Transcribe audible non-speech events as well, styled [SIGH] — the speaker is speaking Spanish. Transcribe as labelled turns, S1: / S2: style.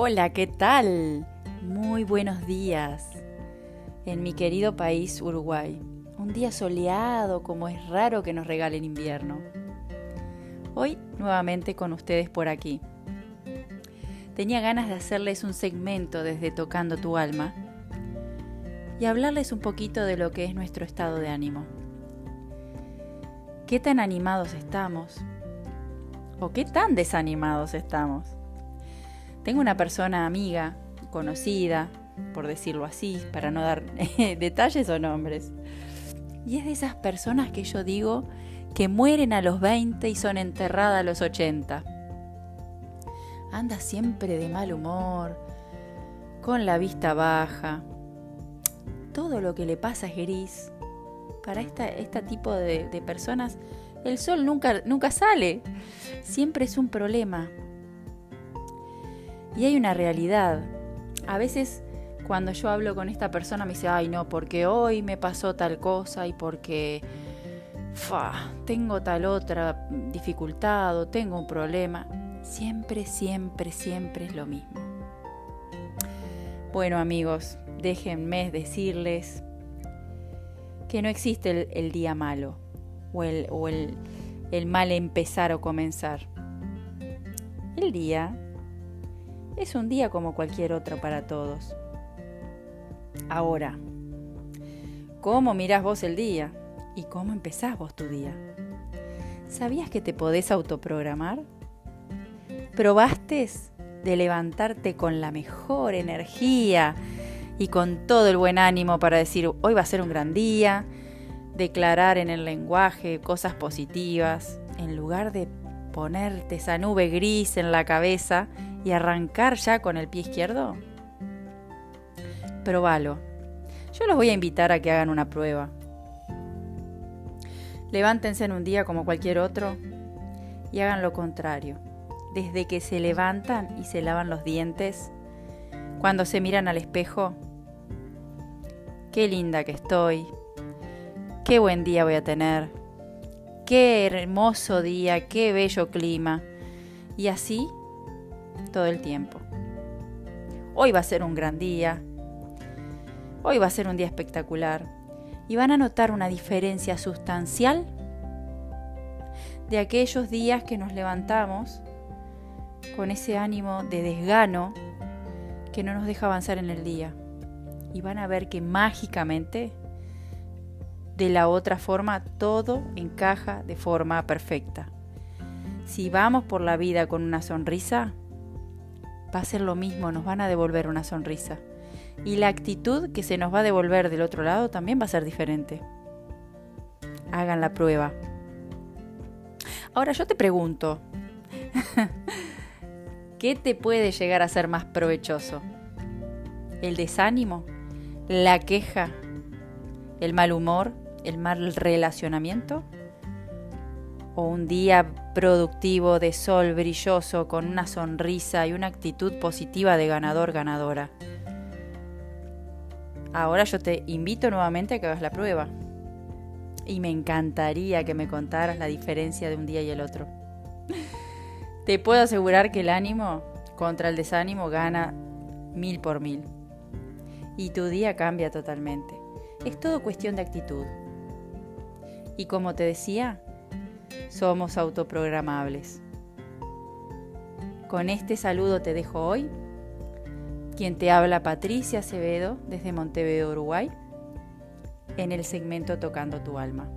S1: Hola, ¿qué tal? Muy buenos días. En mi querido país, Uruguay. Un día soleado como es raro que nos regalen invierno. Hoy nuevamente con ustedes por aquí. Tenía ganas de hacerles un segmento desde Tocando tu alma y hablarles un poquito de lo que es nuestro estado de ánimo. ¿Qué tan animados estamos? ¿O qué tan desanimados estamos? Tengo una persona amiga, conocida, por decirlo así, para no dar [LAUGHS] detalles o nombres. Y es de esas personas que yo digo que mueren a los 20 y son enterradas a los 80. Anda siempre de mal humor, con la vista baja. Todo lo que le pasa es gris. Para este tipo de, de personas, el sol nunca, nunca sale. Siempre es un problema. Y hay una realidad. A veces cuando yo hablo con esta persona me dice, ay no, porque hoy me pasó tal cosa y porque tengo tal otra dificultad o tengo un problema. Siempre, siempre, siempre es lo mismo. Bueno amigos, déjenme decirles que no existe el, el día malo o, el, o el, el mal empezar o comenzar. El día es un día como cualquier otro para todos. Ahora, ¿cómo mirás vos el día? ¿Y cómo empezás vos tu día? ¿Sabías que te podés autoprogramar? ¿Probaste de levantarte con la mejor energía y con todo el buen ánimo para decir hoy va a ser un gran día? Declarar en el lenguaje cosas positivas en lugar de ponerte esa nube gris en la cabeza y arrancar ya con el pie izquierdo? Probalo. Yo los voy a invitar a que hagan una prueba. Levántense en un día como cualquier otro y hagan lo contrario. Desde que se levantan y se lavan los dientes, cuando se miran al espejo, qué linda que estoy, qué buen día voy a tener, qué hermoso día, qué bello clima. Y así el tiempo. Hoy va a ser un gran día. Hoy va a ser un día espectacular. Y van a notar una diferencia sustancial de aquellos días que nos levantamos con ese ánimo de desgano que no nos deja avanzar en el día. Y van a ver que mágicamente, de la otra forma, todo encaja de forma perfecta. Si vamos por la vida con una sonrisa, va a ser lo mismo, nos van a devolver una sonrisa. Y la actitud que se nos va a devolver del otro lado también va a ser diferente. Hagan la prueba. Ahora yo te pregunto, [LAUGHS] ¿qué te puede llegar a ser más provechoso? ¿El desánimo? ¿La queja? ¿El mal humor? ¿El mal relacionamiento? ¿O un día productivo de sol brilloso con una sonrisa y una actitud positiva de ganador ganadora. Ahora yo te invito nuevamente a que hagas la prueba. Y me encantaría que me contaras la diferencia de un día y el otro. [LAUGHS] Te puedo asegurar que el ánimo contra el desánimo gana mil por mil. Y tu día cambia totalmente. Es todo cuestión de actitud. Y como te decía, somos autoprogramables. Con este saludo te dejo hoy. Quien te habla Patricia Acevedo desde Montevideo, Uruguay, en el segmento Tocando tu alma.